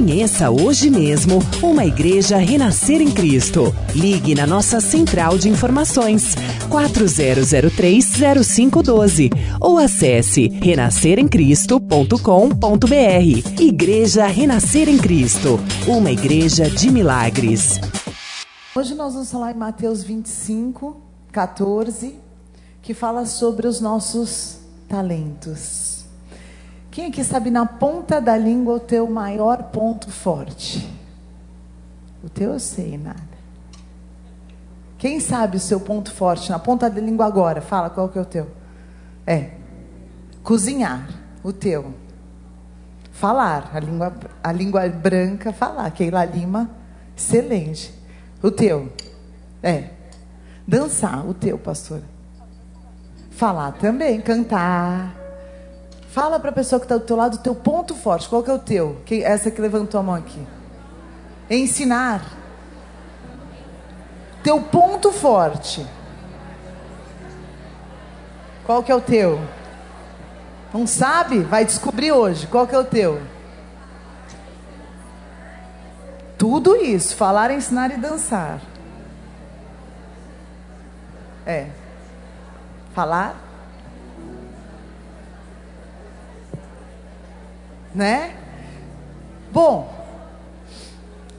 Conheça hoje mesmo uma igreja renascer em Cristo. Ligue na nossa central de informações 40030512 ou acesse renasceremcristo.com.br. Igreja Renascer em Cristo, uma igreja de milagres. Hoje nós vamos falar em Mateus 25, 14, que fala sobre os nossos talentos. Quem aqui sabe na ponta da língua o teu maior ponto forte? O teu eu sei, nada. Quem sabe o seu ponto forte na ponta da língua agora? Fala qual que é o teu. É. Cozinhar, o teu. Falar, a língua, a língua branca, falar. Keila Lima, excelente. O teu. É. Dançar, o teu, pastora. Falar também, cantar. Fala para a pessoa que está do teu lado o teu ponto forte. Qual que é o teu? Quem, essa que levantou a mão aqui. Ensinar. Teu ponto forte. Qual que é o teu? Não sabe? Vai descobrir hoje. Qual que é o teu? Tudo isso, falar, ensinar e dançar. É. Falar. Né? Bom,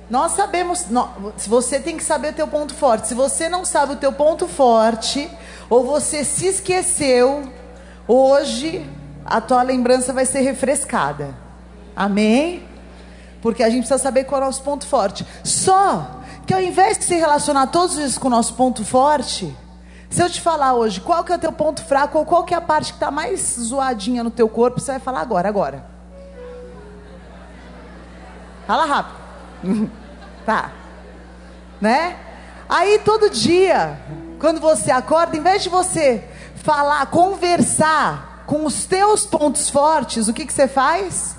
nós sabemos, se você tem que saber o teu ponto forte. Se você não sabe o teu ponto forte, ou você se esqueceu, hoje a tua lembrança vai ser refrescada. Amém? Porque a gente precisa saber qual é o nosso ponto forte. Só que ao invés de se relacionar todos os dias com o nosso ponto forte, se eu te falar hoje qual que é o teu ponto fraco, ou qual que é a parte que está mais zoadinha no teu corpo, você vai falar agora, agora. Fala rápido. Tá. Né? Aí todo dia, quando você acorda, em vez de você falar, conversar com os teus pontos fortes, o que, que você faz?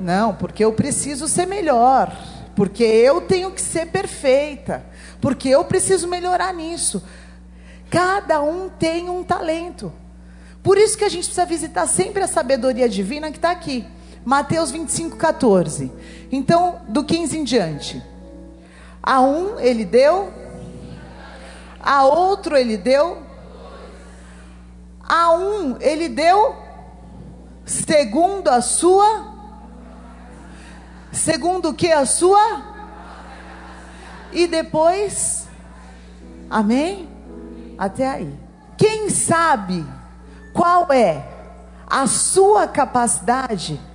Não, porque eu preciso ser melhor. Porque eu tenho que ser perfeita. Porque eu preciso melhorar nisso. Cada um tem um talento. Por isso que a gente precisa visitar sempre a sabedoria divina que está aqui. Mateus 25, 14. Então, do 15 em diante. A um ele deu, a outro ele deu, a um ele deu, segundo a sua, segundo o que a sua, e depois, amém? Até aí. Quem sabe qual é a sua capacidade?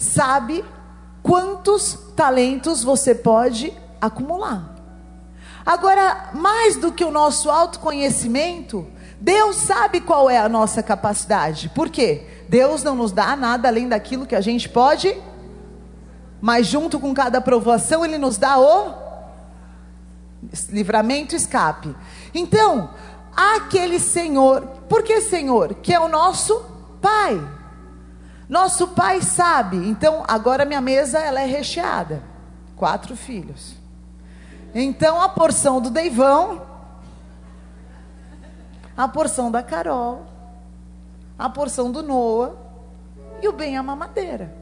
Sabe quantos talentos você pode acumular. Agora, mais do que o nosso autoconhecimento, Deus sabe qual é a nossa capacidade. Por quê? Deus não nos dá nada além daquilo que a gente pode, mas junto com cada aprovação, Ele nos dá o livramento, escape. Então, aquele Senhor, por que Senhor? Que é o nosso Pai. Nosso pai sabe. Então, agora minha mesa ela é recheada. Quatro filhos. Então, a porção do Deivão, a porção da Carol, a porção do Noah e o bem a mamadeira.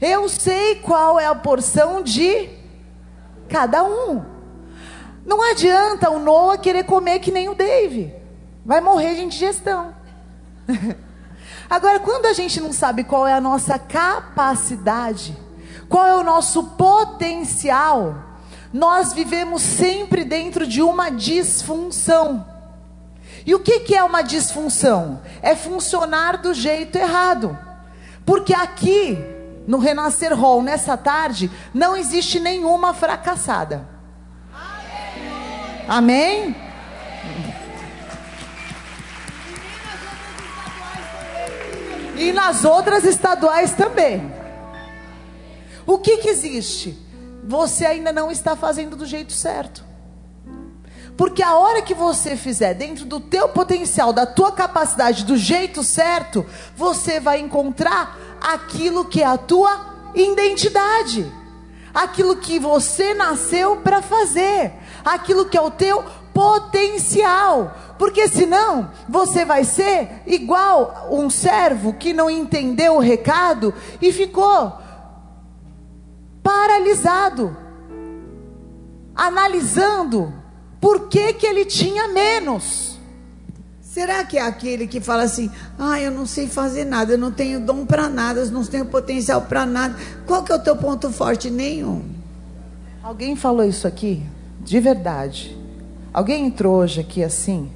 Eu sei qual é a porção de cada um. Não adianta o Noah querer comer que nem o Dave. Vai morrer de indigestão. Agora, quando a gente não sabe qual é a nossa capacidade, qual é o nosso potencial, nós vivemos sempre dentro de uma disfunção. E o que, que é uma disfunção? É funcionar do jeito errado. Porque aqui, no Renascer Hall, nessa tarde, não existe nenhuma fracassada. Amém? E nas outras estaduais também. O que, que existe? Você ainda não está fazendo do jeito certo. Porque a hora que você fizer dentro do teu potencial, da tua capacidade, do jeito certo, você vai encontrar aquilo que é a tua identidade. Aquilo que você nasceu para fazer, aquilo que é o teu potencial, porque senão você vai ser igual um servo que não entendeu o recado e ficou paralisado, analisando por que, que ele tinha menos. Será que é aquele que fala assim: ah, eu não sei fazer nada, eu não tenho dom para nada, eu não tenho potencial para nada? Qual que é o teu ponto forte? Nenhum. Alguém falou isso aqui? De verdade. Alguém entrou hoje aqui assim?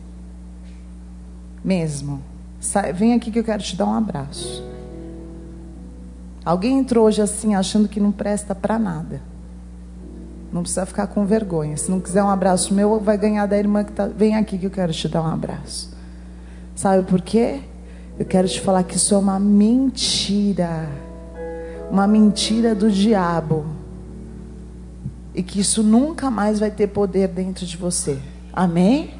Mesmo. Sai, vem aqui que eu quero te dar um abraço. Alguém entrou hoje assim, achando que não presta para nada. Não precisa ficar com vergonha. Se não quiser um abraço meu, vai ganhar da irmã que tá. Vem aqui que eu quero te dar um abraço. Sabe por quê? Eu quero te falar que isso é uma mentira. Uma mentira do diabo e que isso nunca mais vai ter poder dentro de você. Amém?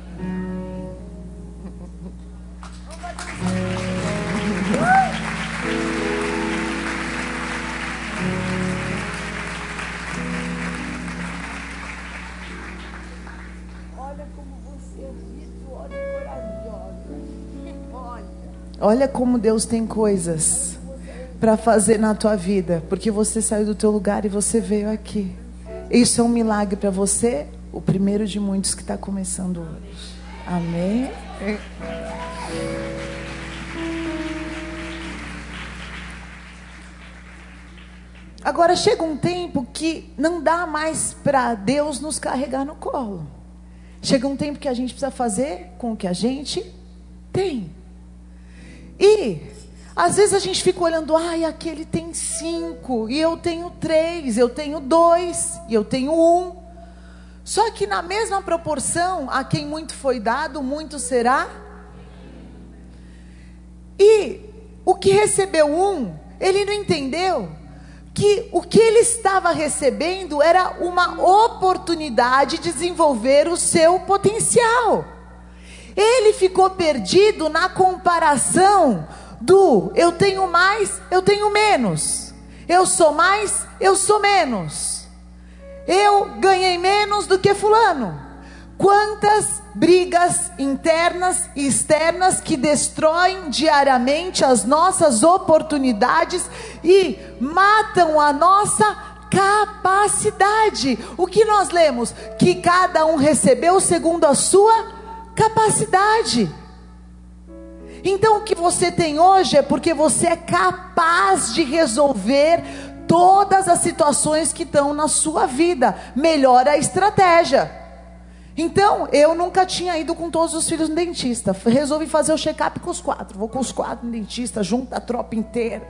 Olha como Deus tem coisas para fazer na tua vida, porque você saiu do teu lugar e você veio aqui. Isso é um milagre para você, o primeiro de muitos que está começando hoje. Amém? Agora chega um tempo que não dá mais para Deus nos carregar no colo. Chega um tempo que a gente precisa fazer com o que a gente tem. E às vezes a gente fica olhando, ai, aquele tem cinco, e eu tenho três, eu tenho dois, e eu tenho um. Só que na mesma proporção, a quem muito foi dado, muito será. E o que recebeu um, ele não entendeu que o que ele estava recebendo era uma oportunidade de desenvolver o seu potencial. Ele ficou perdido na comparação do eu tenho mais, eu tenho menos. Eu sou mais, eu sou menos. Eu ganhei menos do que Fulano. Quantas brigas internas e externas que destroem diariamente as nossas oportunidades e matam a nossa capacidade. O que nós lemos? Que cada um recebeu segundo a sua capacidade. Então o que você tem hoje é porque você é capaz de resolver todas as situações que estão na sua vida. Melhora a estratégia. Então, eu nunca tinha ido com todos os filhos no dentista. Resolvi fazer o check-up com os quatro. Vou com os quatro no dentista, junta a tropa inteira.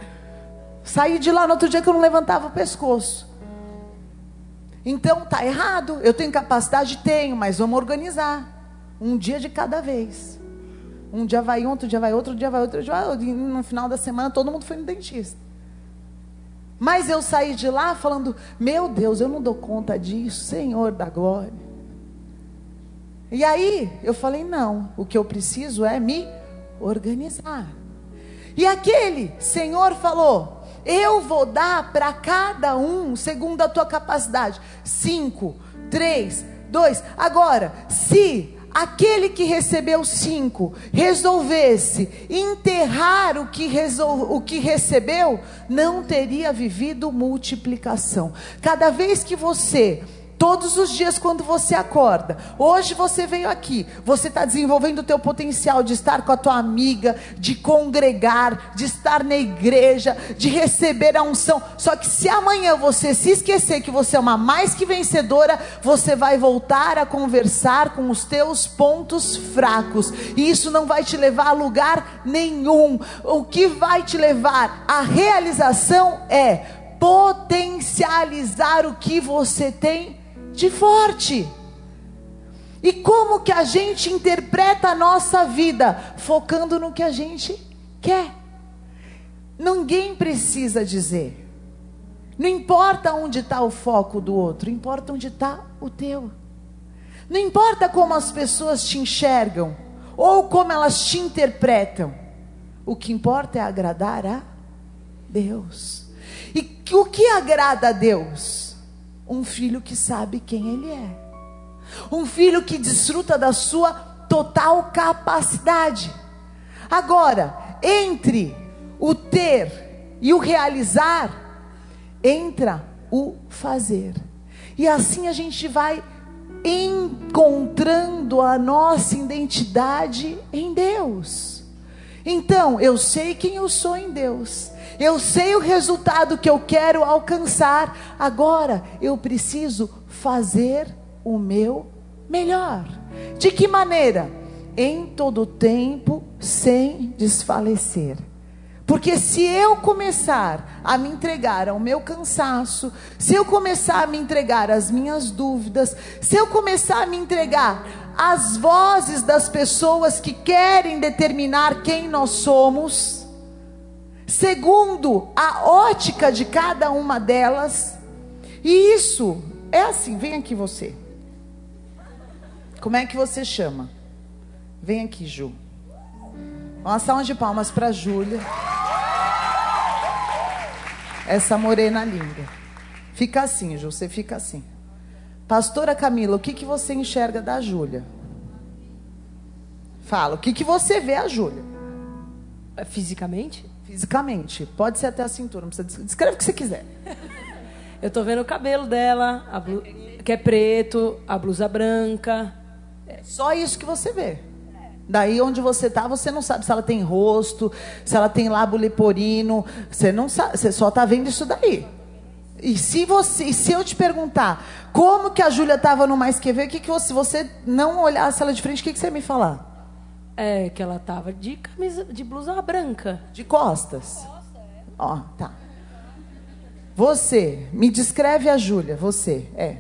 Saí de lá no outro dia que eu não levantava o pescoço. Então, tá errado. Eu tenho capacidade? Tenho, mas vamos organizar. Um dia de cada vez. Um dia vai um, outro dia vai outro, dia vai outro, dia vai outro. E no final da semana todo mundo foi no dentista. Mas eu saí de lá falando: Meu Deus, eu não dou conta disso, Senhor da glória. E aí eu falei: Não, o que eu preciso é me organizar. E aquele Senhor falou: Eu vou dar para cada um segundo a tua capacidade. Cinco, três, dois. Agora, se aquele que recebeu cinco resolvesse enterrar o que, resol... o que recebeu, não teria vivido multiplicação. Cada vez que você Todos os dias quando você acorda, hoje você veio aqui, você está desenvolvendo o teu potencial de estar com a tua amiga, de congregar, de estar na igreja, de receber a unção. Só que se amanhã você se esquecer que você é uma mais que vencedora, você vai voltar a conversar com os teus pontos fracos. E isso não vai te levar a lugar nenhum. O que vai te levar à realização é potencializar o que você tem de forte. E como que a gente interpreta a nossa vida? Focando no que a gente quer. Ninguém precisa dizer. Não importa onde está o foco do outro, importa onde está o teu. Não importa como as pessoas te enxergam ou como elas te interpretam. O que importa é agradar a Deus. E o que agrada a Deus? Um filho que sabe quem ele é. Um filho que desfruta da sua total capacidade. Agora, entre o ter e o realizar, entra o fazer. E assim a gente vai encontrando a nossa identidade em Deus. Então, eu sei quem eu sou em Deus. Eu sei o resultado que eu quero alcançar. Agora, eu preciso fazer o meu melhor. De que maneira? Em todo tempo, sem desfalecer. Porque se eu começar a me entregar ao meu cansaço, se eu começar a me entregar às minhas dúvidas, se eu começar a me entregar às vozes das pessoas que querem determinar quem nós somos, segundo a ótica de cada uma delas, e isso é assim, vem aqui você. Como é que você chama? Vem aqui, Ju. Uma salva de palmas para Júlia. Essa morena linda. Fica assim, Ju, você fica assim. Pastora Camila, o que, que você enxerga da Júlia? Fala, o que, que você vê a Júlia? É, fisicamente? Fisicamente. Pode ser até a cintura, não precisa descreve o que você quiser. Eu tô vendo o cabelo dela, blu... que é preto, a blusa branca. É só isso que você vê. Daí onde você está, você não sabe se ela tem rosto, se ela tem lábio leporino, você não sabe, você só está vendo isso daí. E se você, se eu te perguntar como que a Júlia estava no Mais Que Ver, que que você, se você não olhasse ela de frente, o que, que você ia me falar? É que ela estava de camisa, de blusa branca, de costas. Ó, tá. Você, me descreve a Júlia, você, é.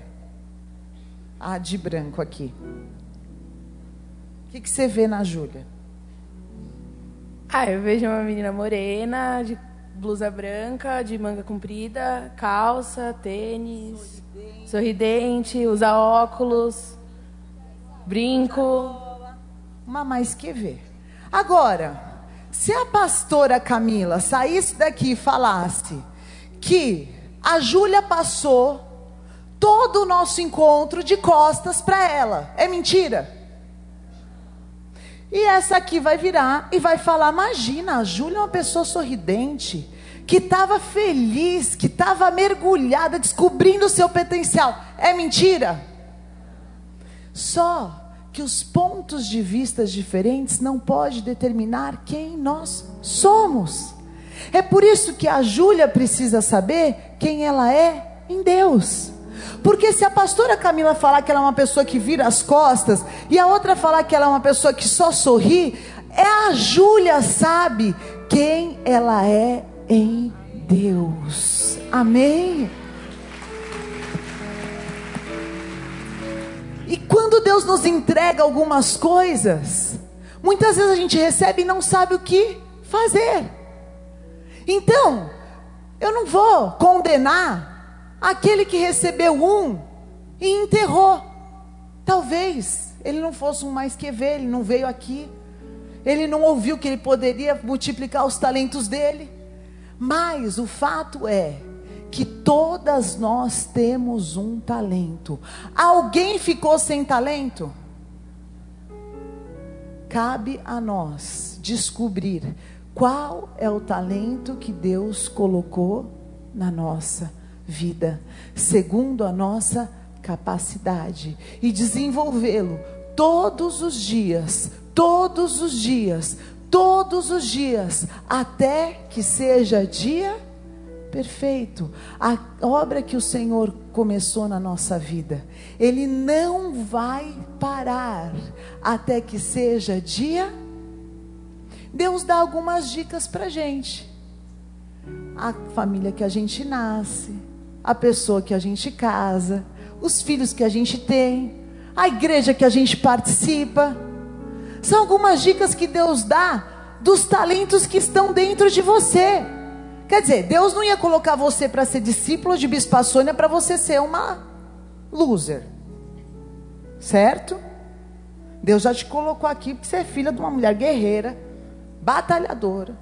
A de branco aqui que, que você vê na Júlia? Ah, eu vejo uma menina morena, de blusa branca, de manga comprida, calça, tênis, sorridente, sorridente usa óculos, brinco. Uma mais que ver. Agora, se a pastora Camila saísse daqui e falasse que a Júlia passou todo o nosso encontro de costas para ela, é mentira? E essa aqui vai virar e vai falar: Imagina, a Júlia é uma pessoa sorridente, que estava feliz, que estava mergulhada, descobrindo o seu potencial. É mentira? Só que os pontos de vista diferentes não podem determinar quem nós somos. É por isso que a Júlia precisa saber quem ela é em Deus. Porque se a pastora Camila falar que ela é uma pessoa que vira as costas e a outra falar que ela é uma pessoa que só sorri, é a Júlia sabe quem ela é em Deus. Amém. E quando Deus nos entrega algumas coisas, muitas vezes a gente recebe e não sabe o que fazer. Então, eu não vou condenar aquele que recebeu um e enterrou. Talvez ele não fosse um mais que ver, ele não veio aqui. Ele não ouviu que ele poderia multiplicar os talentos dele. Mas o fato é que todas nós temos um talento. Alguém ficou sem talento? Cabe a nós descobrir qual é o talento que Deus colocou na nossa vida, segundo a nossa capacidade, e desenvolvê-lo todos os dias, todos os dias, todos os dias, até que seja dia perfeito. A obra que o Senhor começou na nossa vida, Ele não vai parar até que seja dia. Deus dá algumas dicas para gente. A família que a gente nasce, a pessoa que a gente casa, os filhos que a gente tem, a igreja que a gente participa. São algumas dicas que Deus dá dos talentos que estão dentro de você. Quer dizer, Deus não ia colocar você para ser discípulo de Bispa Sônia para você ser uma loser. Certo? Deus já te colocou aqui porque você é filha de uma mulher guerreira, batalhadora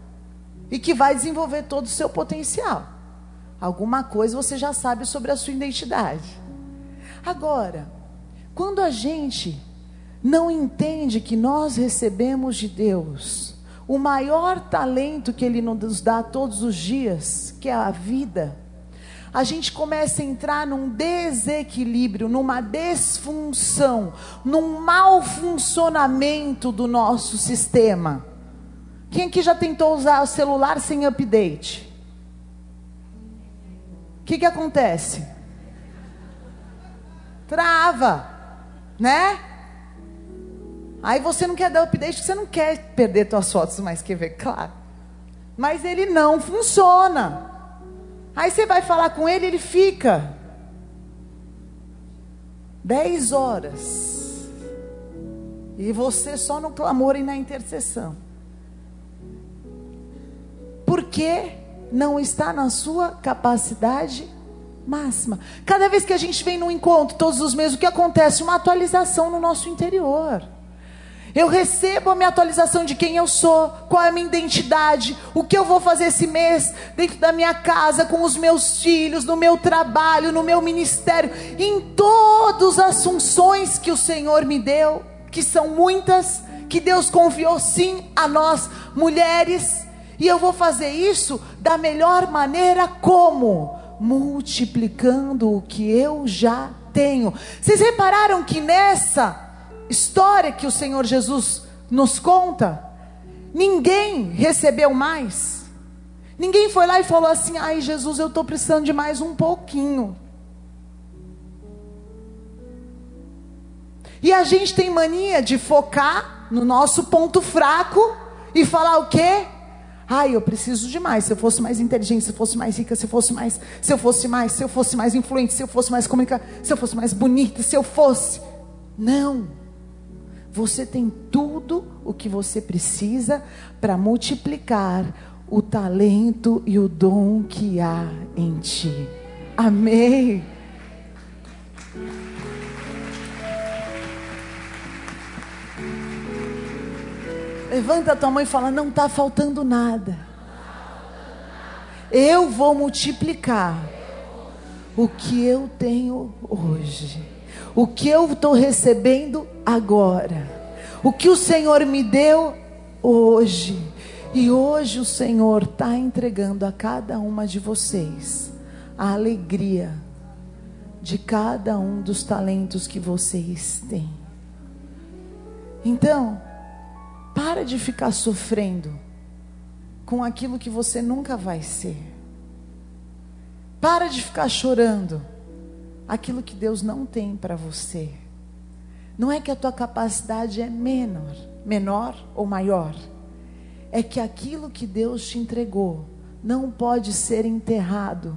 e que vai desenvolver todo o seu potencial. Alguma coisa você já sabe sobre a sua identidade. Agora, Quando a gente não entende que nós recebemos de Deus o maior talento que Ele nos dá todos os dias, que é a vida, a gente começa a entrar num desequilíbrio, numa desfunção, num mau funcionamento do nosso sistema. Quem aqui já tentou usar o celular sem update? O que, que acontece? Trava, né? Aí você não quer dar update, você não quer perder suas fotos, mas quer ver, claro. Mas ele não funciona. Aí você vai falar com ele, ele fica dez horas. E você só no clamor e na intercessão. Porque não está na sua capacidade máxima. Cada vez que a gente vem num encontro, todos os meses, o que acontece? Uma atualização no nosso interior. Eu recebo a minha atualização de quem eu sou, qual é a minha identidade, o que eu vou fazer esse mês dentro da minha casa, com os meus filhos, no meu trabalho, no meu ministério, em todas as funções que o Senhor me deu, que são muitas, que Deus confiou sim a nós, mulheres, e eu vou fazer isso da melhor maneira como? Multiplicando o que eu já tenho. Vocês repararam que nessa história que o Senhor Jesus nos conta, ninguém recebeu mais. Ninguém foi lá e falou assim: ai, Jesus, eu estou precisando de mais um pouquinho. E a gente tem mania de focar no nosso ponto fraco e falar o quê? Ai, eu preciso de mais. Se eu fosse mais inteligente, se eu fosse mais rica, se eu fosse mais, se eu fosse mais, se eu fosse mais influente, se eu fosse mais comunicada, se eu fosse mais bonita, se eu fosse. Não. Você tem tudo o que você precisa para multiplicar o talento e o dom que há em ti. Amém. Levanta a tua mão e fala: Não está faltando nada. Eu vou multiplicar o que eu tenho hoje o que eu estou recebendo agora, o que o Senhor me deu hoje. E hoje o Senhor está entregando a cada uma de vocês a alegria de cada um dos talentos que vocês têm. Então, para de ficar sofrendo com aquilo que você nunca vai ser. Para de ficar chorando aquilo que Deus não tem para você. Não é que a tua capacidade é menor, menor ou maior. É que aquilo que Deus te entregou não pode ser enterrado,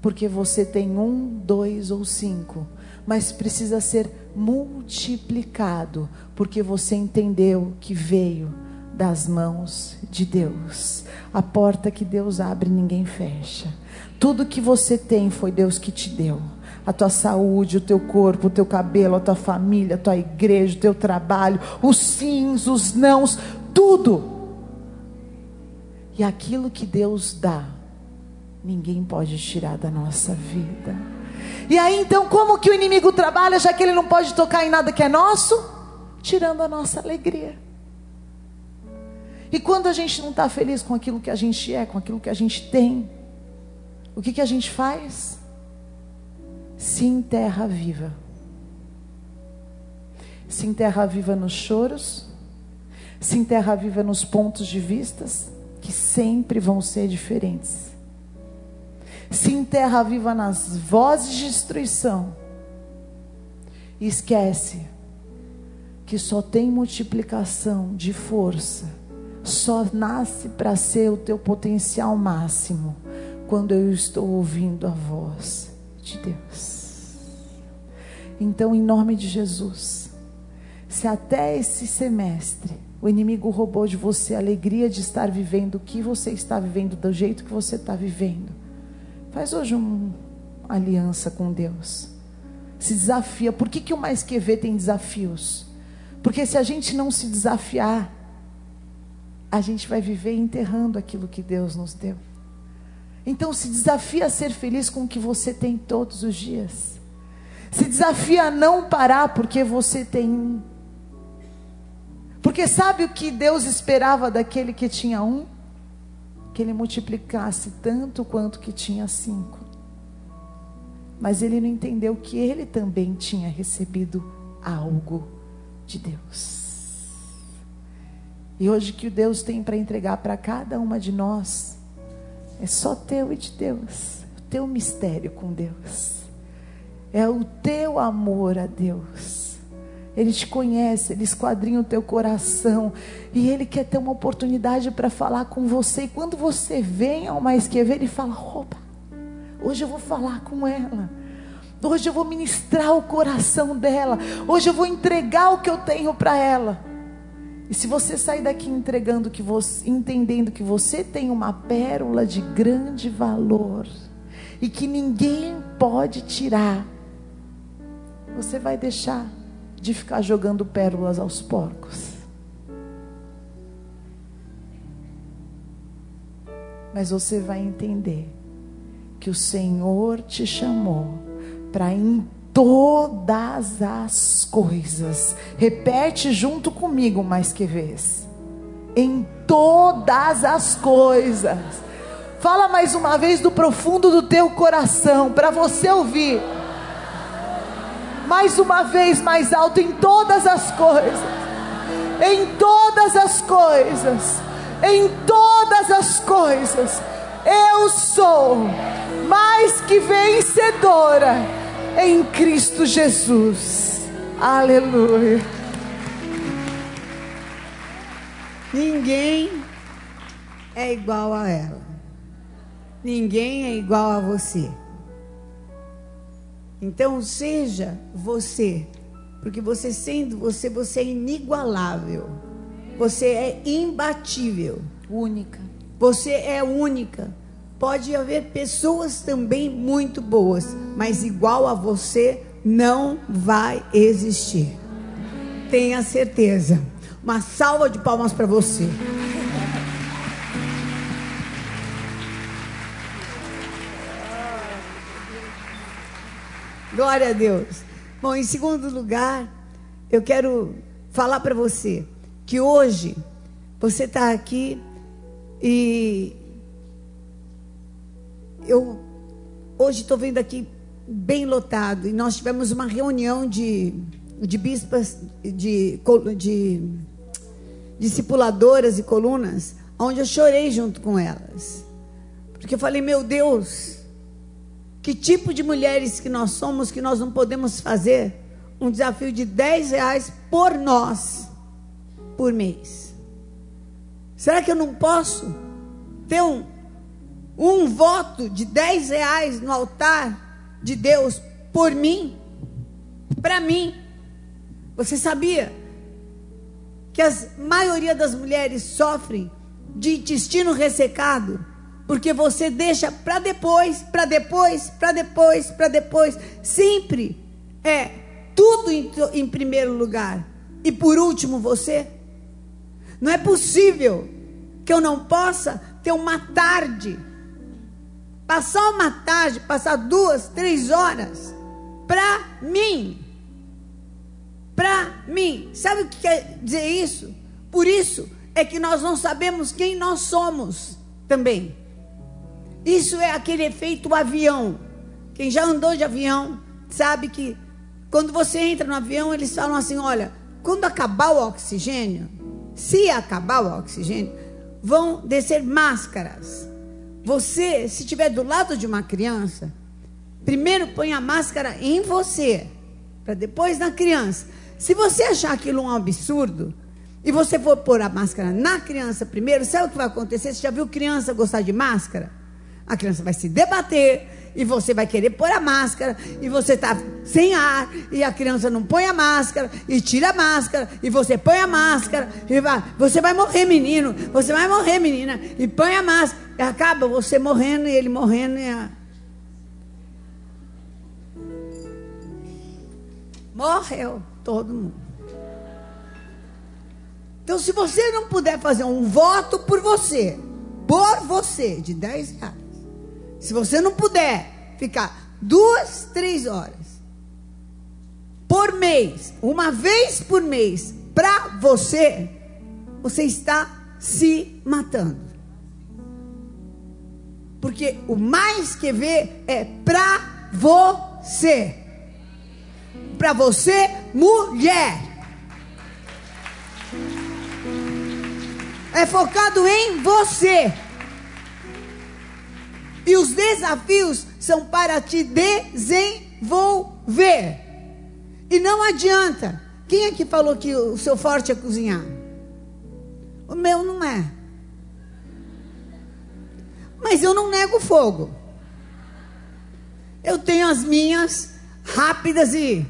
porque você tem um, dois ou cinco, mas precisa ser multiplicado, porque você entendeu que veio das mãos de Deus. A porta que Deus abre, ninguém fecha. Tudo que você tem foi Deus que te deu. A tua saúde, o teu corpo, o teu cabelo, a tua família, a tua igreja, o teu trabalho, os sims, os nãos, tudo. E aquilo que Deus dá, ninguém pode tirar da nossa vida. E aí então, como que o inimigo trabalha, já que ele não pode tocar em nada que é nosso? Tirando a nossa alegria. E quando a gente não está feliz com aquilo que a gente é, com aquilo que a gente tem, o que, que a gente faz? Se enterra viva. Se enterra viva nos choros, se enterra viva nos pontos de vistas, que sempre vão ser diferentes. Se enterra viva nas vozes de destruição. E esquece que só tem multiplicação de força, só nasce para ser o teu potencial máximo quando eu estou ouvindo a voz de Deus. Então, em nome de Jesus, se até esse semestre o inimigo roubou de você a alegria de estar vivendo o que você está vivendo, do jeito que você está vivendo, faz hoje uma aliança com Deus. Se desafia. Por que, que o Mais Que Ver tem desafios? Porque se a gente não se desafiar, a gente vai viver enterrando aquilo que Deus nos deu. Então se desafia a ser feliz com o que você tem todos os dias. Se desafia a não parar porque você tem um. Porque sabe o que Deus esperava daquele que tinha um? Que ele multiplicasse tanto quanto que tinha cinco. Mas ele não entendeu que ele também tinha recebido algo de Deus. E hoje que o Deus tem para entregar para cada uma de nós é só teu e de Deus, o teu mistério com Deus. É o teu amor a Deus. Ele te conhece, ele esquadrinha o teu coração e ele quer ter uma oportunidade para falar com você. E quando você vem ao mais que ver, ele fala: "Opa, hoje eu vou falar com ela". Hoje eu vou ministrar o coração dela. Hoje eu vou entregar o que eu tenho para ela. E se você sair daqui entregando que você, entendendo que você tem uma pérola de grande valor e que ninguém pode tirar, você vai deixar de ficar jogando pérolas aos porcos. Mas você vai entender que o Senhor te chamou para em todas as coisas. Repete junto comigo mais que vez. Em todas as coisas. Fala mais uma vez do profundo do teu coração para você ouvir. Mais uma vez mais alto em todas as coisas. Em todas as coisas. Em todas as coisas. Eu sou mais que vencedora em Cristo Jesus. Aleluia. Ninguém é igual a ela. Ninguém é igual a você. Então seja você, porque você sendo você, você é inigualável. Você é imbatível. Única. Você é única. Pode haver pessoas também muito boas, mas igual a você não vai existir. Tenha certeza. Uma salva de palmas para você. Glória a Deus. Bom, em segundo lugar, eu quero falar para você que hoje você está aqui e eu hoje estou vendo aqui bem lotado e nós tivemos uma reunião de, de bispas, de, de discipuladoras e colunas, onde eu chorei junto com elas. Porque eu falei, meu Deus, que tipo de mulheres que nós somos que nós não podemos fazer um desafio de 10 reais por nós, por mês? Será que eu não posso ter um, um voto de 10 reais no altar de Deus por mim, para mim. Você sabia que a maioria das mulheres sofrem de intestino ressecado? Porque você deixa para depois, para depois, para depois, para depois. Sempre é tudo em, em primeiro lugar. E por último você. Não é possível que eu não possa ter uma tarde Passar uma tarde, passar duas, três horas para mim. Para mim. Sabe o que quer dizer isso? Por isso é que nós não sabemos quem nós somos também. Isso é aquele efeito avião. Quem já andou de avião sabe que quando você entra no avião, eles falam assim: olha, quando acabar o oxigênio, se acabar o oxigênio, vão descer máscaras. Você, se estiver do lado de uma criança, primeiro põe a máscara em você, para depois na criança. Se você achar aquilo um absurdo, e você for pôr a máscara na criança primeiro, sabe o que vai acontecer? Você já viu criança gostar de máscara? A criança vai se debater e você vai querer pôr a máscara e você está sem ar e a criança não põe a máscara e tira a máscara e você põe a máscara e vai, você vai morrer menino, você vai morrer menina e põe a máscara e acaba você morrendo e ele morrendo e a... morreu todo mundo. Então, se você não puder fazer um voto por você, por você, de 10 reais, se você não puder ficar duas, três horas, por mês, uma vez por mês, para você, você está se matando. Porque o mais que vê é para você. Para você, mulher. É focado em você. E os desafios são para te desenvolver. E não adianta. Quem é que falou que o seu forte é cozinhar? O meu não é. Mas eu não nego fogo. Eu tenho as minhas rápidas e.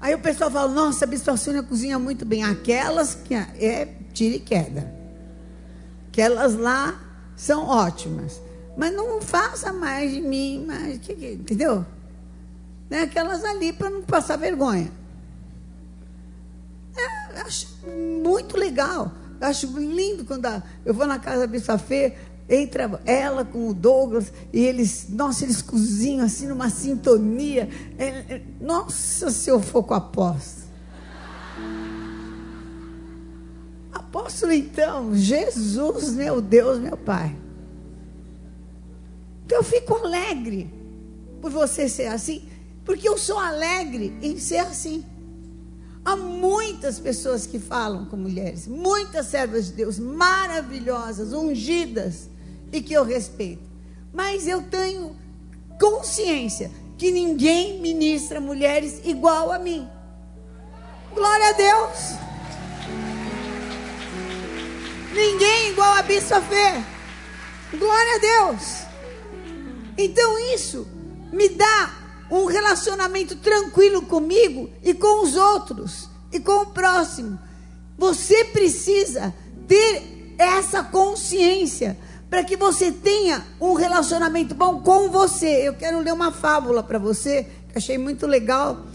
Aí o pessoal fala: Nossa, a Sônia cozinha muito bem. Aquelas que é tira e queda. Aquelas lá são ótimas. Mas não faça mais de mim, mas, entendeu? Né? Aquelas ali para não passar vergonha. É, acho muito legal. Acho lindo quando a, eu vou na casa da Bispa Fê, entra ela com o Douglas e eles, nossa, eles cozinham assim numa sintonia. É, é, nossa, se eu for com a apóstolo. Apóstolo, então, Jesus, meu Deus, meu Pai. Então eu fico alegre por você ser assim, porque eu sou alegre em ser assim. Há muitas pessoas que falam com mulheres, muitas servas de Deus maravilhosas, ungidas e que eu respeito. Mas eu tenho consciência que ninguém ministra mulheres igual a mim. Glória a Deus. Ninguém igual a Bispa Fê. Glória a Deus. Então isso me dá um relacionamento tranquilo comigo e com os outros e com o próximo. Você precisa ter essa consciência para que você tenha um relacionamento bom com você. Eu quero ler uma fábula para você, que achei muito legal.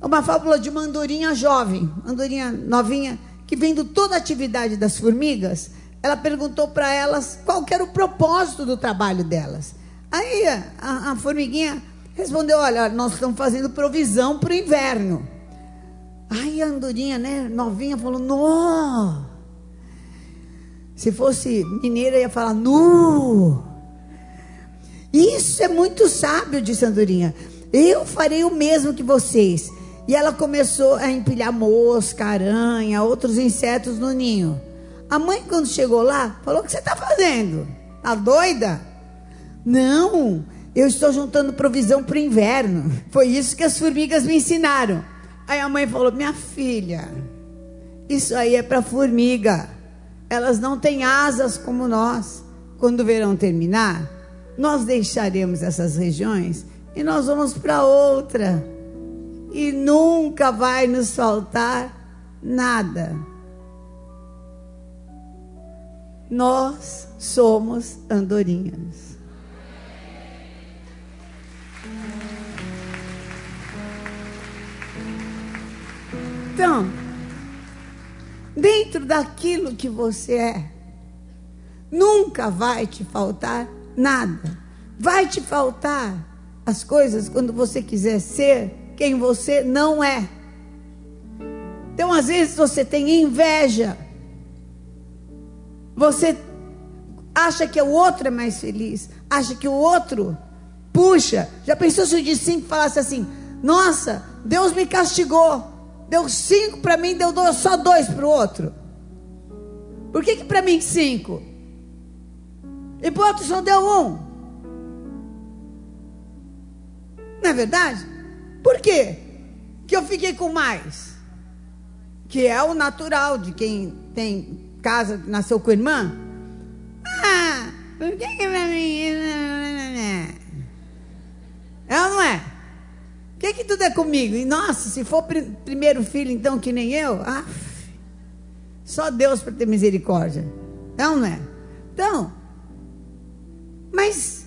É uma fábula de uma andorinha jovem, andorinha novinha, que vendo toda a atividade das formigas, ela perguntou para elas qual era o propósito do trabalho delas. Aí a, a formiguinha respondeu: Olha, nós estamos fazendo provisão para o inverno. Aí a andorinha, né, novinha, falou: Não. Se fosse mineira, ia falar: Nu. Isso é muito sábio, disse a andorinha. Eu farei o mesmo que vocês. E ela começou a empilhar mosca, aranha, outros insetos no ninho. A mãe, quando chegou lá, falou: O que você está fazendo? Tá doida? Não, eu estou juntando provisão para o inverno. Foi isso que as formigas me ensinaram. Aí a mãe falou: Minha filha, isso aí é para formiga. Elas não têm asas como nós. Quando o verão terminar, nós deixaremos essas regiões e nós vamos para outra. E nunca vai nos faltar nada. Nós somos andorinhas. Então, dentro daquilo que você é, nunca vai te faltar nada. Vai te faltar as coisas quando você quiser ser quem você não é. Então, às vezes, você tem inveja. Você acha que o outro é mais feliz. Acha que o outro puxa. Já pensou se o de cinco falasse assim: Nossa, Deus me castigou. Deu cinco para mim, deu só dois para o outro. Por que, que para mim cinco? E para o outro só deu um? Não é verdade? Por quê? Que eu fiquei com mais. Que é o natural de quem tem casa, nasceu com irmã. Ah, por que que para mim... É ou não é? Que que tudo é comigo? E nossa, se for pr primeiro filho, então que nem eu, ah, só Deus para ter misericórdia. Não, não é? Então, mas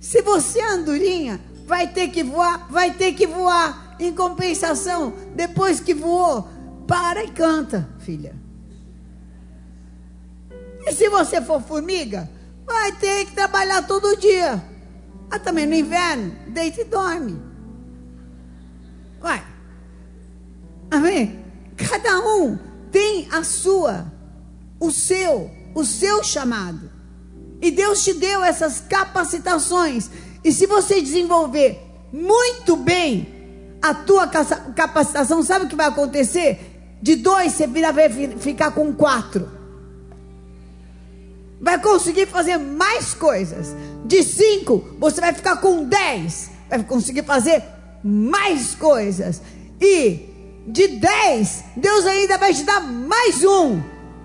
se você é andorinha, vai ter que voar, vai ter que voar. Em compensação, depois que voou, para e canta, filha. E se você for formiga, vai ter que trabalhar todo dia. Ah, também no inverno, deita e dorme. Vai. Amém? Cada um tem a sua, o seu, o seu chamado. E Deus te deu essas capacitações. E se você desenvolver muito bem a tua capacitação, sabe o que vai acontecer? De dois, você vai ficar com quatro. Vai conseguir fazer mais coisas. De cinco, você vai ficar com dez. Vai conseguir fazer mais coisas. E de dez, Deus ainda vai te dar mais um.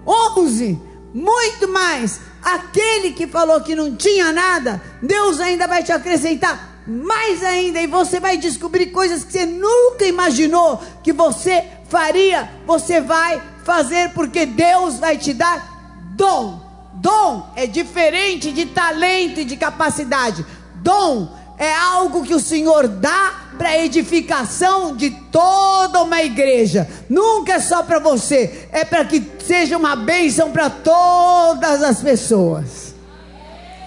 Onze, muito mais. Aquele que falou que não tinha nada, Deus ainda vai te acrescentar mais ainda. E você vai descobrir coisas que você nunca imaginou que você faria. Você vai fazer porque Deus vai te dar dom. Dom é diferente de talento e de capacidade. Dom é algo que o Senhor dá para edificação de toda uma igreja. Nunca é só para você, é para que seja uma bênção para todas as pessoas.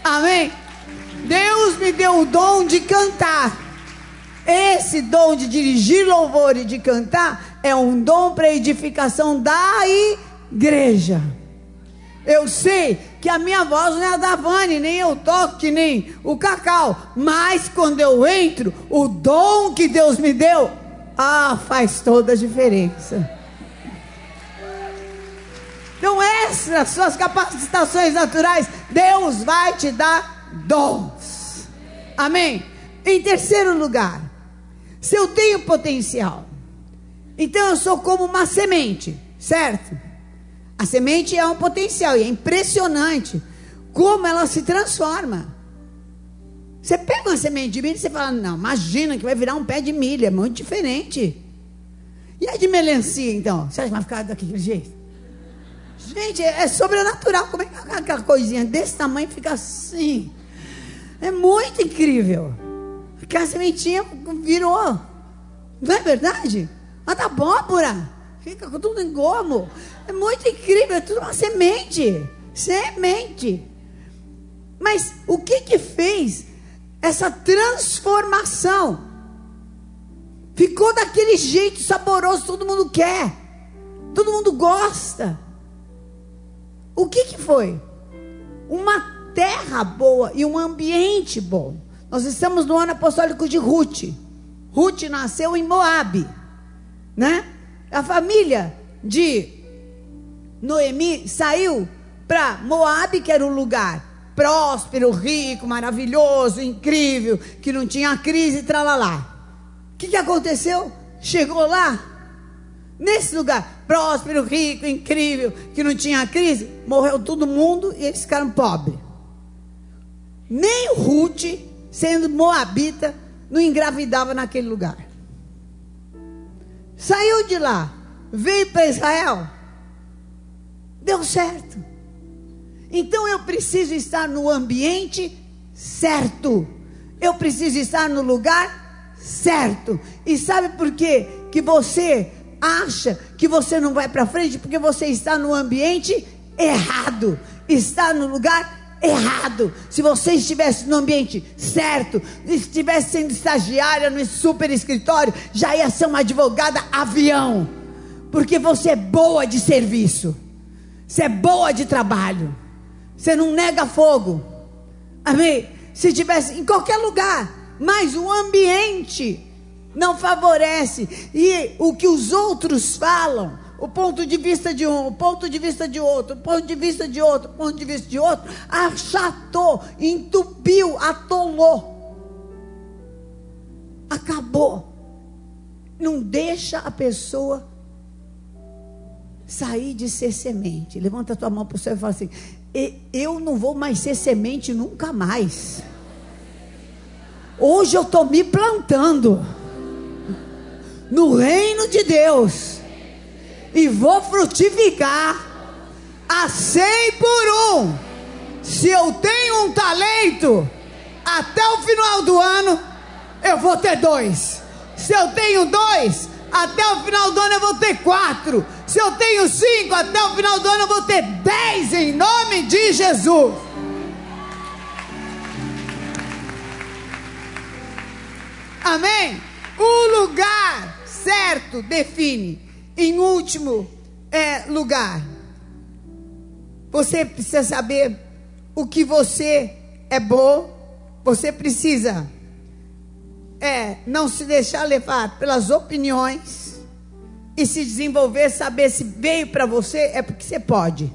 Amém? Deus me deu o dom de cantar. Esse dom de dirigir louvor e de cantar é um dom para edificação da igreja. Eu sei que a minha voz não é a da Vani, nem eu toco nem o Cacau. Mas quando eu entro, o dom que Deus me deu, ah, faz toda a diferença. Então, essas suas capacitações naturais, Deus vai te dar dons. Amém? Em terceiro lugar, se eu tenho potencial, então eu sou como uma semente, certo? A semente é um potencial e é impressionante como ela se transforma. Você pega uma semente de milho e você fala, não, imagina que vai virar um pé de milho, é muito diferente. E a de melancia, então? Você acha que vai ficar daquele jeito? Gente, é, é sobrenatural. Como é que aquela coisinha desse tamanho fica assim? É muito incrível. Aquela sementinha virou. Não é verdade? A da abóbora. Fica com tudo em gomo. É muito incrível, é tudo uma semente. Semente. Mas o que que fez essa transformação? Ficou daquele jeito saboroso, todo mundo quer. Todo mundo gosta. O que que foi? Uma terra boa e um ambiente bom. Nós estamos no ano apostólico de Ruth. Ruth nasceu em Moabe, né? A família de Noemi saiu para Moabe, que era um lugar próspero, rico, maravilhoso, incrível, que não tinha crise, tralalá. O que, que aconteceu? Chegou lá, nesse lugar próspero, rico, incrível, que não tinha crise, morreu todo mundo e eles ficaram pobres. Nem Ruth, sendo moabita, não engravidava naquele lugar. Saiu de lá, veio para Israel, deu certo. Então eu preciso estar no ambiente certo. Eu preciso estar no lugar certo. E sabe por quê? Que você acha que você não vai para frente porque você está no ambiente errado. Está no lugar errado. Se você estivesse no ambiente certo, estivesse sendo estagiária no super escritório, já ia ser uma advogada avião. Porque você é boa de serviço. Você é boa de trabalho. Você não nega fogo. Amém? Se tivesse em qualquer lugar, mas o ambiente não favorece e o que os outros falam o ponto de vista de um, o ponto de vista de outro, o ponto de vista de outro, o ponto de vista de outro, achatou, entupiu, atolou. Acabou. Não deixa a pessoa sair de ser semente. Levanta a tua mão para o céu e fala assim: Eu não vou mais ser semente nunca mais. Hoje eu estou me plantando no reino de Deus e vou frutificar a cem por um. Se eu tenho um talento, até o final do ano eu vou ter dois. Se eu tenho dois, até o final do ano eu vou ter quatro. Se eu tenho cinco, até o final do ano eu vou ter dez, em nome de Jesus. Amém? O lugar certo define em último é, lugar, você precisa saber o que você é bom, você precisa é não se deixar levar pelas opiniões e se desenvolver, saber se veio para você é porque você pode.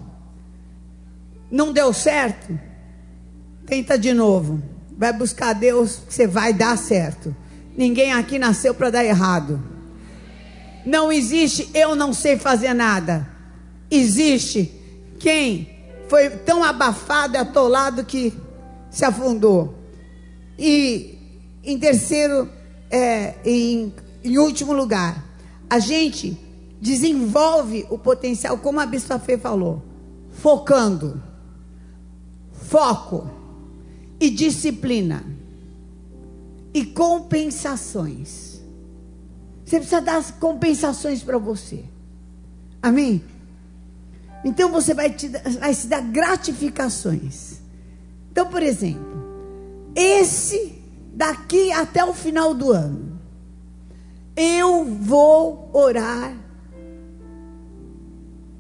Não deu certo? Tenta de novo. Vai buscar Deus, você vai dar certo. Ninguém aqui nasceu para dar errado. Não existe eu não sei fazer nada. Existe quem foi tão abafado e atolado que se afundou. E em terceiro, é, em, em último lugar, a gente desenvolve o potencial, como a Bispa Fê falou, focando, foco e disciplina e compensações. Você precisa dar compensações para você. Amém? Então você vai, te, vai se dar gratificações. Então, por exemplo, esse daqui até o final do ano, eu vou orar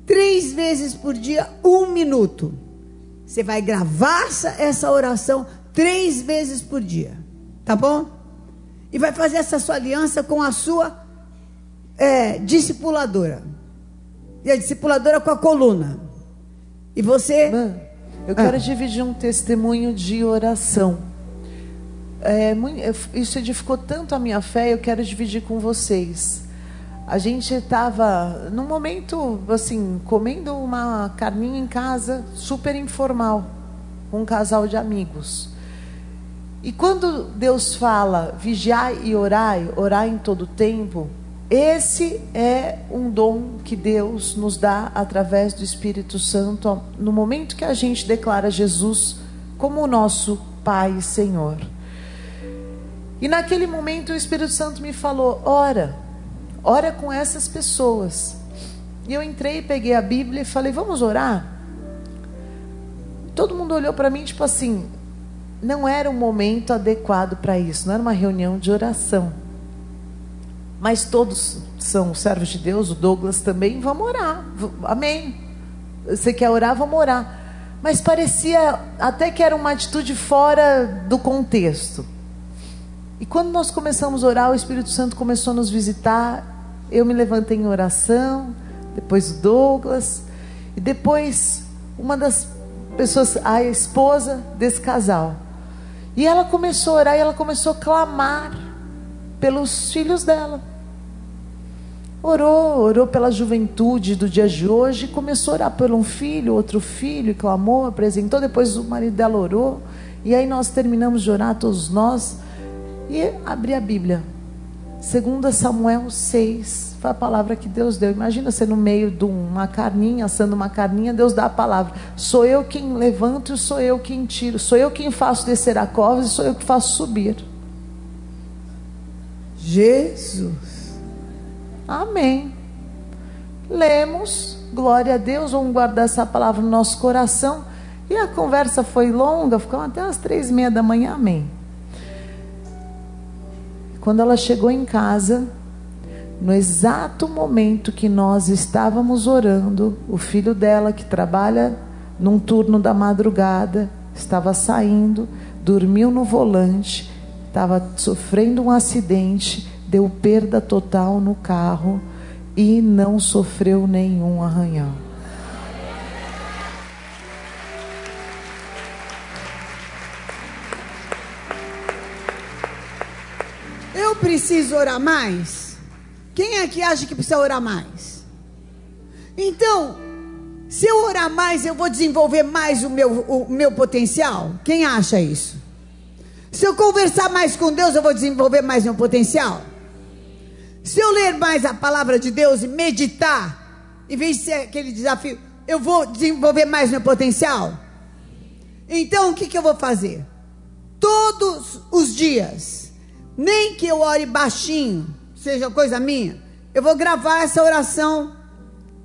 três vezes por dia, um minuto. Você vai gravar essa oração três vezes por dia, tá bom? E vai fazer essa sua aliança com a sua é, discipuladora. E a discipuladora com a coluna. E você. Mãe, eu quero ah. dividir um testemunho de oração. É, isso edificou tanto a minha fé, eu quero dividir com vocês. A gente estava num momento assim, comendo uma carninha em casa, super informal, com um casal de amigos. E quando Deus fala vigiar e orar, orar em todo tempo, esse é um dom que Deus nos dá através do Espírito Santo no momento que a gente declara Jesus como o nosso Pai e Senhor. E naquele momento o Espírito Santo me falou: ora, ora com essas pessoas. E eu entrei, peguei a Bíblia e falei: vamos orar? Todo mundo olhou para mim, tipo assim, não era um momento adequado para isso, não era uma reunião de oração mas todos são servos de Deus, o Douglas também, vamos orar. Amém. Você quer orar, vamos orar. Mas parecia até que era uma atitude fora do contexto. E quando nós começamos a orar, o Espírito Santo começou a nos visitar. Eu me levantei em oração, depois Douglas, e depois uma das pessoas, a esposa desse casal. E ela começou a orar e ela começou a clamar pelos filhos dela. Orou, orou pela juventude do dia de hoje, começou a orar por um filho, outro filho, clamou, apresentou, depois o marido dela orou, e aí nós terminamos de orar, todos nós, e abri a Bíblia. 2 Samuel 6, foi a palavra que Deus deu. Imagina você no meio de uma carninha, assando uma carninha, Deus dá a palavra. Sou eu quem levanto e sou eu quem tiro. Sou eu quem faço descer a cova e sou eu que faço subir. Jesus. Amém. Lemos, glória a Deus, vamos guardar essa palavra no nosso coração. E a conversa foi longa, ficou até as três e meia da manhã, amém. Quando ela chegou em casa, no exato momento que nós estávamos orando, o filho dela, que trabalha num turno da madrugada, estava saindo, dormiu no volante, estava sofrendo um acidente deu perda total no carro e não sofreu nenhum arranhão. Preciso orar mais? Quem é que acha que precisa orar mais? Então, se eu orar mais, eu vou desenvolver mais o meu, o meu potencial? Quem acha isso? Se eu conversar mais com Deus, eu vou desenvolver mais meu potencial? Se eu ler mais a palavra de Deus e meditar, de ser aquele desafio, eu vou desenvolver mais meu potencial? Então, o que, que eu vou fazer? Todos os dias, nem que eu ore baixinho, seja coisa minha, eu vou gravar essa oração,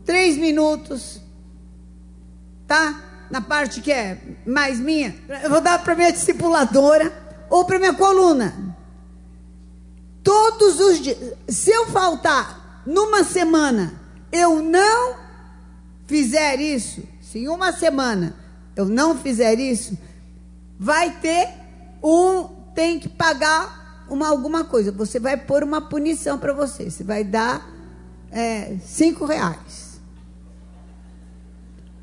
três minutos, tá? Na parte que é mais minha, eu vou dar para minha discipuladora ou para minha coluna. Todos os dias. Se eu faltar numa semana eu não fizer isso, se em uma semana eu não fizer isso, vai ter um, tem que pagar uma alguma coisa. Você vai pôr uma punição para você. Você vai dar é, cinco reais.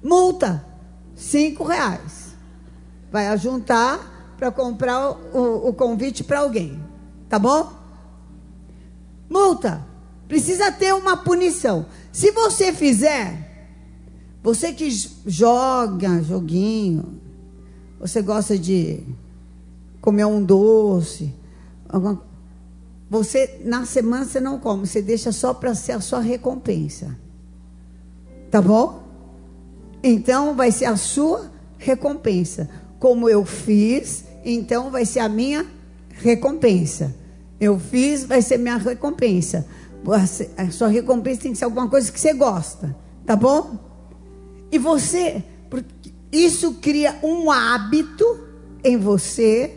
Multa, cinco reais. Vai ajuntar para comprar o, o convite para alguém. Tá bom? Multa. Precisa ter uma punição. Se você fizer, você que joga joguinho, você gosta de comer um doce. Você na semana você não come, você deixa só para ser a sua recompensa. Tá bom? Então vai ser a sua recompensa. Como eu fiz, então vai ser a minha recompensa. Eu fiz, vai ser minha recompensa. A sua recompensa tem que ser alguma coisa que você gosta, tá bom? E você, isso cria um hábito em você,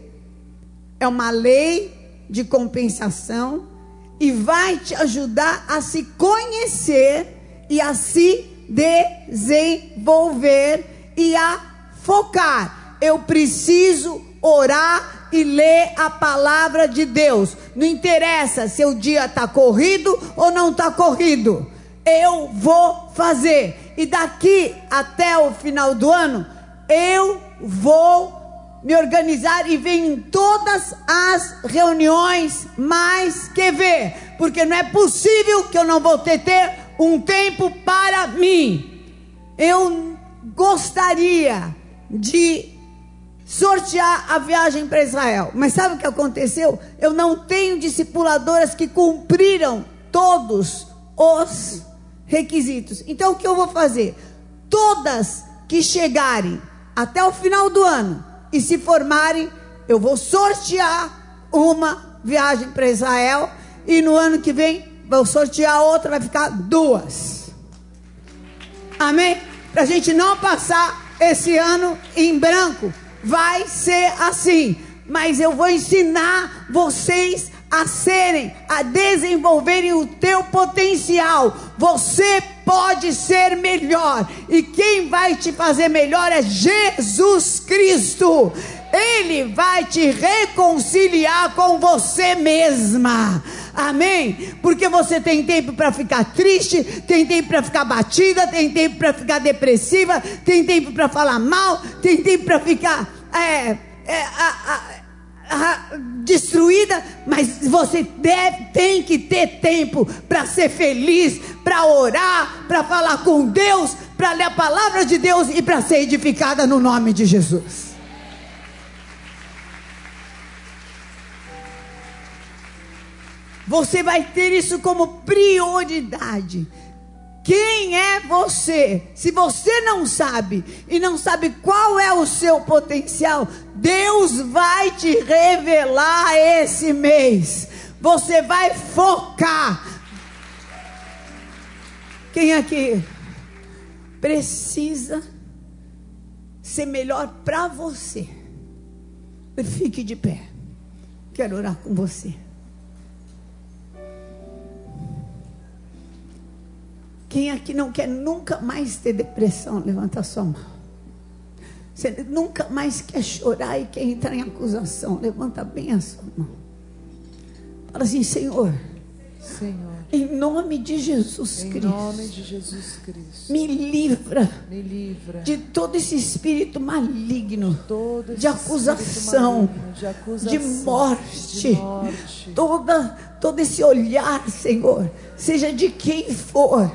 é uma lei de compensação e vai te ajudar a se conhecer e a se desenvolver e a focar. Eu preciso orar e ler a palavra de Deus. Não interessa se o dia está corrido ou não está corrido. Eu vou fazer. E daqui até o final do ano, eu vou me organizar e vir em todas as reuniões mais que ver. Porque não é possível que eu não vou ter, ter um tempo para mim. Eu gostaria de sortear a viagem para Israel. Mas sabe o que aconteceu? Eu não tenho discipuladoras que cumpriram todos os requisitos. Então o que eu vou fazer? Todas que chegarem até o final do ano e se formarem, eu vou sortear uma viagem para Israel e no ano que vem vou sortear outra, vai ficar duas. Amém? Para a gente não passar esse ano em branco vai ser assim. Mas eu vou ensinar vocês a serem, a desenvolverem o teu potencial. Você pode ser melhor. E quem vai te fazer melhor é Jesus Cristo. Ele vai te reconciliar com você mesma. Amém? Porque você tem tempo para ficar triste, tem tempo para ficar batida, tem tempo para ficar depressiva, tem tempo para falar mal, tem tempo para ficar é, é, a, a, destruída, mas você deve, tem que ter tempo para ser feliz, para orar, para falar com Deus, para ler a palavra de Deus e para ser edificada no nome de Jesus. Você vai ter isso como prioridade. Quem é você? Se você não sabe e não sabe qual é o seu potencial, Deus vai te revelar esse mês. Você vai focar. Quem aqui precisa ser melhor para você? Fique de pé. Quero orar com você. Quem aqui não quer nunca mais ter depressão? Levanta a sua mão. Você nunca mais quer chorar e quer entrar em acusação? Levanta bem a sua mão. Fala assim, Senhor. Senhor. Em nome de Jesus em Cristo. Em nome de Jesus Cristo. Me livra. Me livra. De todo esse espírito maligno. Todo de, acusação, maligno, de acusação. De morte. De morte. Toda, todo esse olhar, Senhor seja de quem for,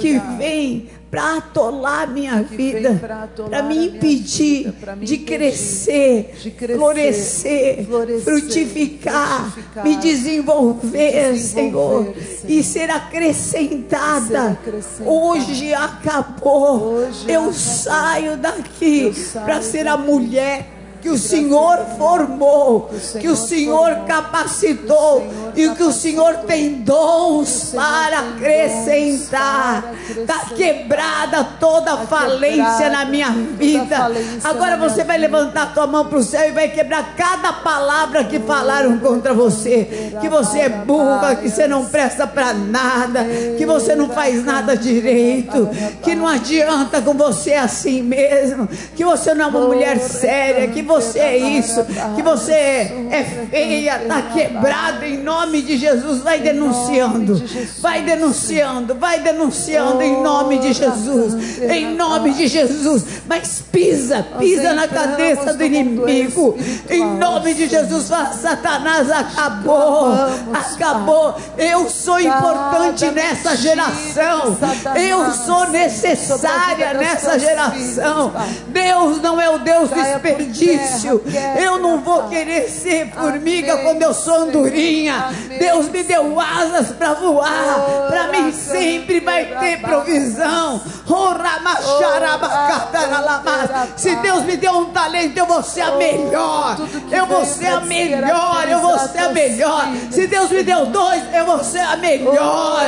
que vem para atolar minha vida, para me impedir de, crescer, de crescer, florescer, florescer frutificar, frutificar, me desenvolver, desenvolver Senhor, Senhor, e ser acrescentada. Ser acrescentada. Hoje acabou. Hoje eu acabou. saio daqui para ser a mulher que o Senhor formou, que o Senhor capacitou e que o Senhor tem dons para acrescentar. Está quebrada toda falência na minha vida. Agora você vai levantar tua mão para o céu e vai quebrar cada palavra que falaram contra você. Que você é burra, que você não presta para nada, que você não faz nada direito, que não adianta com você assim mesmo, que você não é uma mulher séria, que você é isso, que você é feia, está quebrado em nome de Jesus. Vai denunciando, vai denunciando, vai denunciando em nome de Jesus, em nome de Jesus. Mas pisa, pisa na cabeça do inimigo, em nome de Jesus. Satanás acabou, acabou. Eu sou importante nessa geração, eu sou necessária nessa geração. Deus não é o Deus desperdício. Eu não vou querer ser formiga quando eu sou andorinha. Deus me deu asas para voar. Para mim sempre vai ter provisão. Se Deus me deu um talento, eu vou ser a melhor. Eu vou ser a melhor. Eu vou ser a melhor. Se Deus me deu dois, eu vou ser a melhor.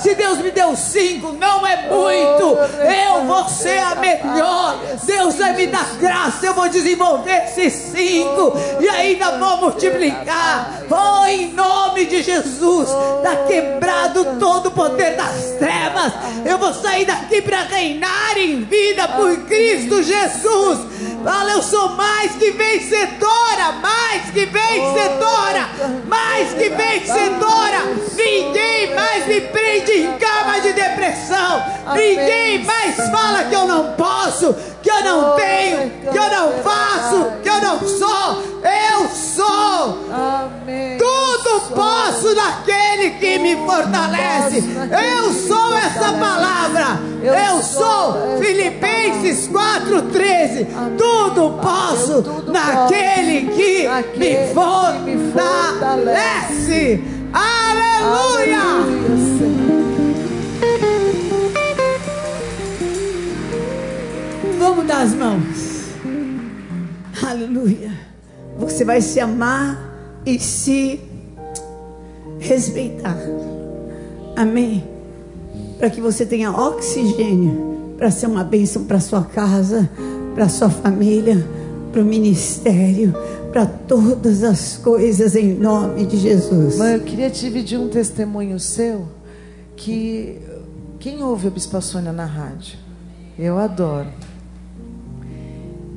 Se Deus me deu cinco, não é muito. Eu vou ser a melhor. Deus vai me dar graça. Eu vou desenvolver esses cinco e ainda vou multiplicar. Oh, em nome de Jesus, está quebrado todo o poder das trevas. Eu vou sair daqui para reinar em vida por Cristo Jesus. Fala, eu sou mais que vencedora, mais que vencedora, mais que vencedora. Ninguém mais me prende em cama de depressão. Ninguém mais fala que eu não posso, que eu não tenho, que eu não faço, que eu não sou. Eu sou. Tudo posso naquele que me fortalece. Eu sou essa palavra. Eu sou Filipenses 4:13. Tudo posso naquele que me fortalece. Aleluia! Vamos dar as mãos. Aleluia. Você vai se amar e se respeitar. Amém. Para que você tenha oxigênio para ser uma bênção para sua casa, para sua família, para o ministério, para todas as coisas em nome de Jesus. Mãe, eu queria dividir um testemunho seu que quem ouve a Bispa Sônia na rádio? Eu adoro.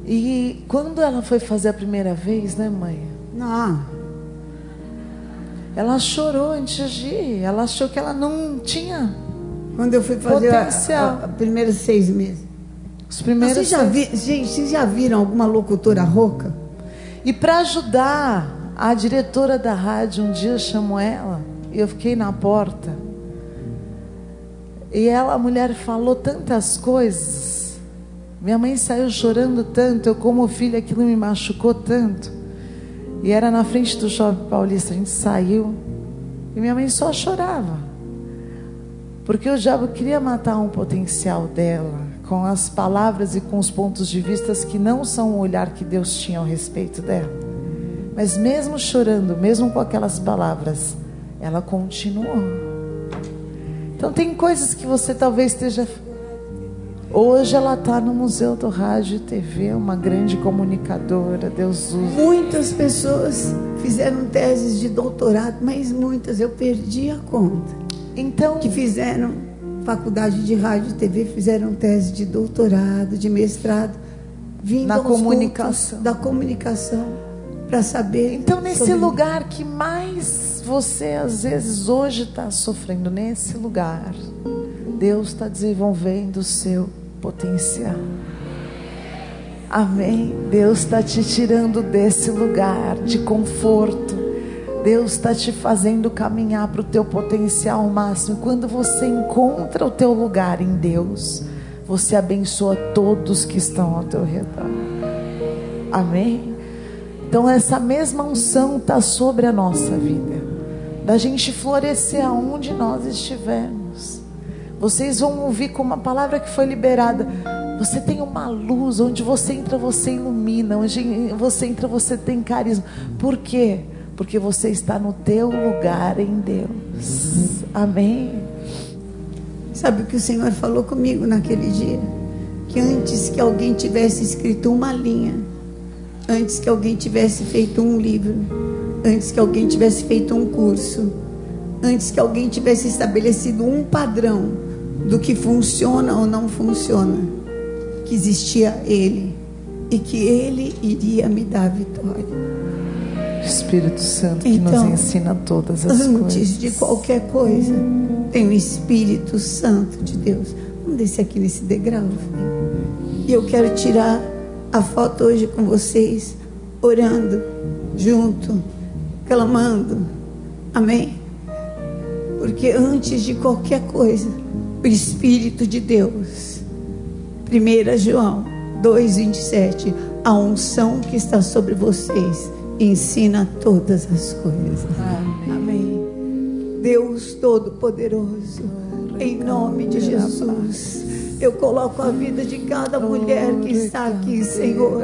E quando ela foi fazer a primeira vez, né, mãe? Não. Ela chorou antes de ir. Ela achou que ela não tinha Quando eu fui fazer a, a, a primeiros seis meses. os primeiros. Vocês já, seis- vi, gente, vocês já viram alguma locutora rouca? E para ajudar, a diretora da rádio um dia chamou ela e eu fiquei na porta. E ela, a mulher, falou tantas coisas. Minha mãe saiu chorando tanto, eu como filha aquilo me machucou tanto. E era na frente do Shopping Paulista, a gente saiu e minha mãe só chorava. Porque o diabo queria matar um potencial dela com as palavras e com os pontos de vistas que não são o olhar que Deus tinha ao respeito dela. Mas mesmo chorando, mesmo com aquelas palavras, ela continuou. Então tem coisas que você talvez esteja. Hoje ela está no Museu do Rádio e TV, uma grande comunicadora. Deus usa. Muitas pessoas fizeram teses de doutorado, mas muitas eu perdi a conta. Então, Que fizeram faculdade de rádio e TV, fizeram tese de doutorado, de mestrado, vindo Na comunicação. da comunicação para saber. então nesse sobre- lugar que mais você às vezes hoje está sofrendo, nesse lugar, Deus está desenvolvendo o seu potencial. Amém. Deus está te tirando desse lugar de conforto. Deus está te fazendo caminhar para o teu potencial máximo. Quando você encontra o teu lugar em Deus, você abençoa todos que estão ao teu redor. Amém? Então essa mesma unção está sobre a nossa vida. Da gente florescer aonde nós estivermos. Vocês vão ouvir como uma palavra que foi liberada. Você tem uma luz, onde você entra, você ilumina, onde você entra, você tem carisma. Por quê? Porque você está no teu lugar em Deus. Amém. Sabe o que o Senhor falou comigo naquele dia? Que antes que alguém tivesse escrito uma linha, antes que alguém tivesse feito um livro, antes que alguém tivesse feito um curso, antes que alguém tivesse estabelecido um padrão do que funciona ou não funciona, que existia Ele e que Ele iria me dar a vitória. Espírito Santo que Então, nos ensina todas as Antes coisas. de qualquer coisa, tem o Espírito Santo de Deus. Vamos descer aqui nesse degrau. filho. E eu quero tirar a foto hoje com vocês, orando, junto, clamando. Amém? Porque antes de qualquer coisa, o Espírito de Deus. 1 João 2,27. A unção que está sobre vocês ensina todas as coisas. Amém. Deus Todo-Poderoso, em nome de Jesus. Eu coloco a vida de cada mulher que está aqui, Senhor.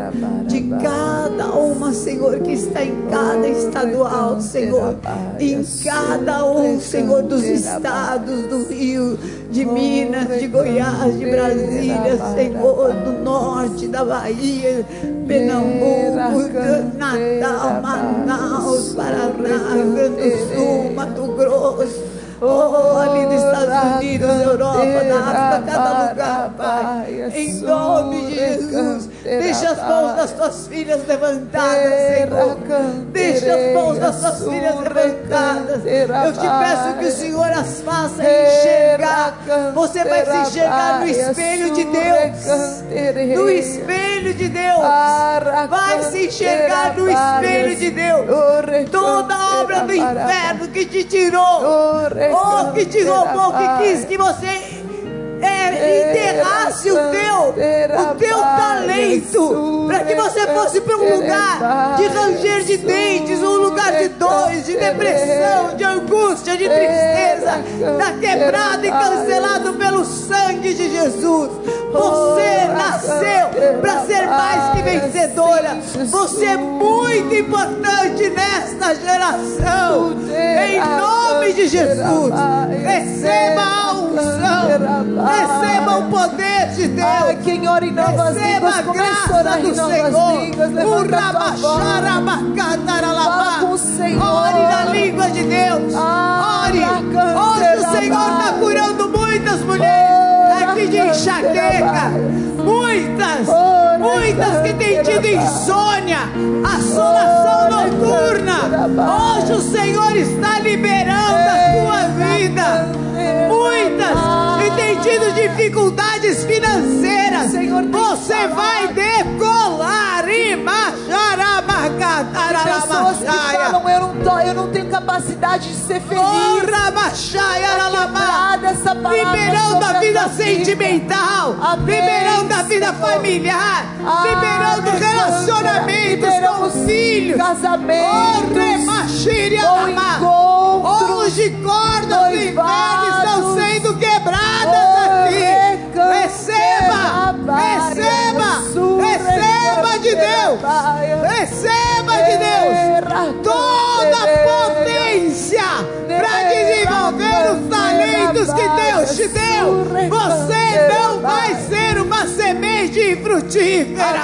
De cada uma, Senhor, que está em cada estadual, Senhor. Em cada um, Senhor, dos estados do Rio, de Minas, de Goiás, de Brasília, Senhor, do norte, da Bahia, Pernambuco, Natal, Manaus, Paraná, Rio Grande do Sul, Mato Grosso. Oh, ali nos Estados Unidos, Europa, na África, cada lugar, Pai. Em nome de Jesus. Deixa as mãos das tuas filhas levantadas, Senhor. Deixa as mãos das tuas filhas levantadas. Eu te peço que o Senhor as faça enxergar. Você vai se enxergar no espelho de Deus. No espelho de Deus. Vai se enxergar no espelho de Deus. Toda obra do inferno que te tirou, ou que te roubou, que quis que você é, enterrasse o teu, o teu talento, para que você fosse para um lugar de ranger de dentes, um lugar de dores, de depressão, de angústia, de tristeza, está quebrado e cancelado pelo sangue de Jesus. Você nasceu para ser mais que vencedora. Você é muito importante nesta geração. Em nome de Jesus, receba a unção. Receba o poder de Deus. Ai, quem ora em novas Receba línguas, a começa a orar graça em do novas Senhor. línguas. Fala com o Senhor. Ore na língua de Deus. Ah, Ore. Hoje o Senhor está curando muitas mulheres aqui de enxaqueca. Muitas. Muitas que têm tido insônia, assolação noturna. Hoje o Senhor está liberando a tua vida. Muitas tido dificuldades financeiras. Você vai decolar e pessoas que falam, eu não, tô, eu não tenho capacidade de ser feliz. Palavra Liberando sobre a vida sentimental, Amém, liberando a vida Senhor. familiar, Ah, liberando levanta, relacionamentos liberamos com filhos. Oh, remachire ou encontros, Hoje cordas do inferno estão sendo quebradas Receba, receba, de Deus. Receba de Deus toda potência para desenvolver os talentos que Deus te deu. Você não vai ser uma semente frutífera.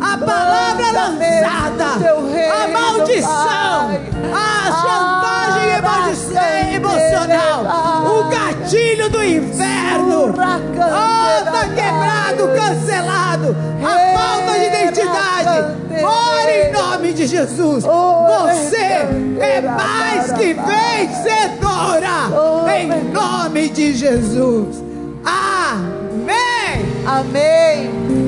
A palavra lançada, a maldição, o gatilho do inferno. Oh, tá canteira, quebrado, cancelado. A falta de identidade. Ore em nome de Jesus. Você é mais que vencedora. Em nome de Jesus. Amém. Amém.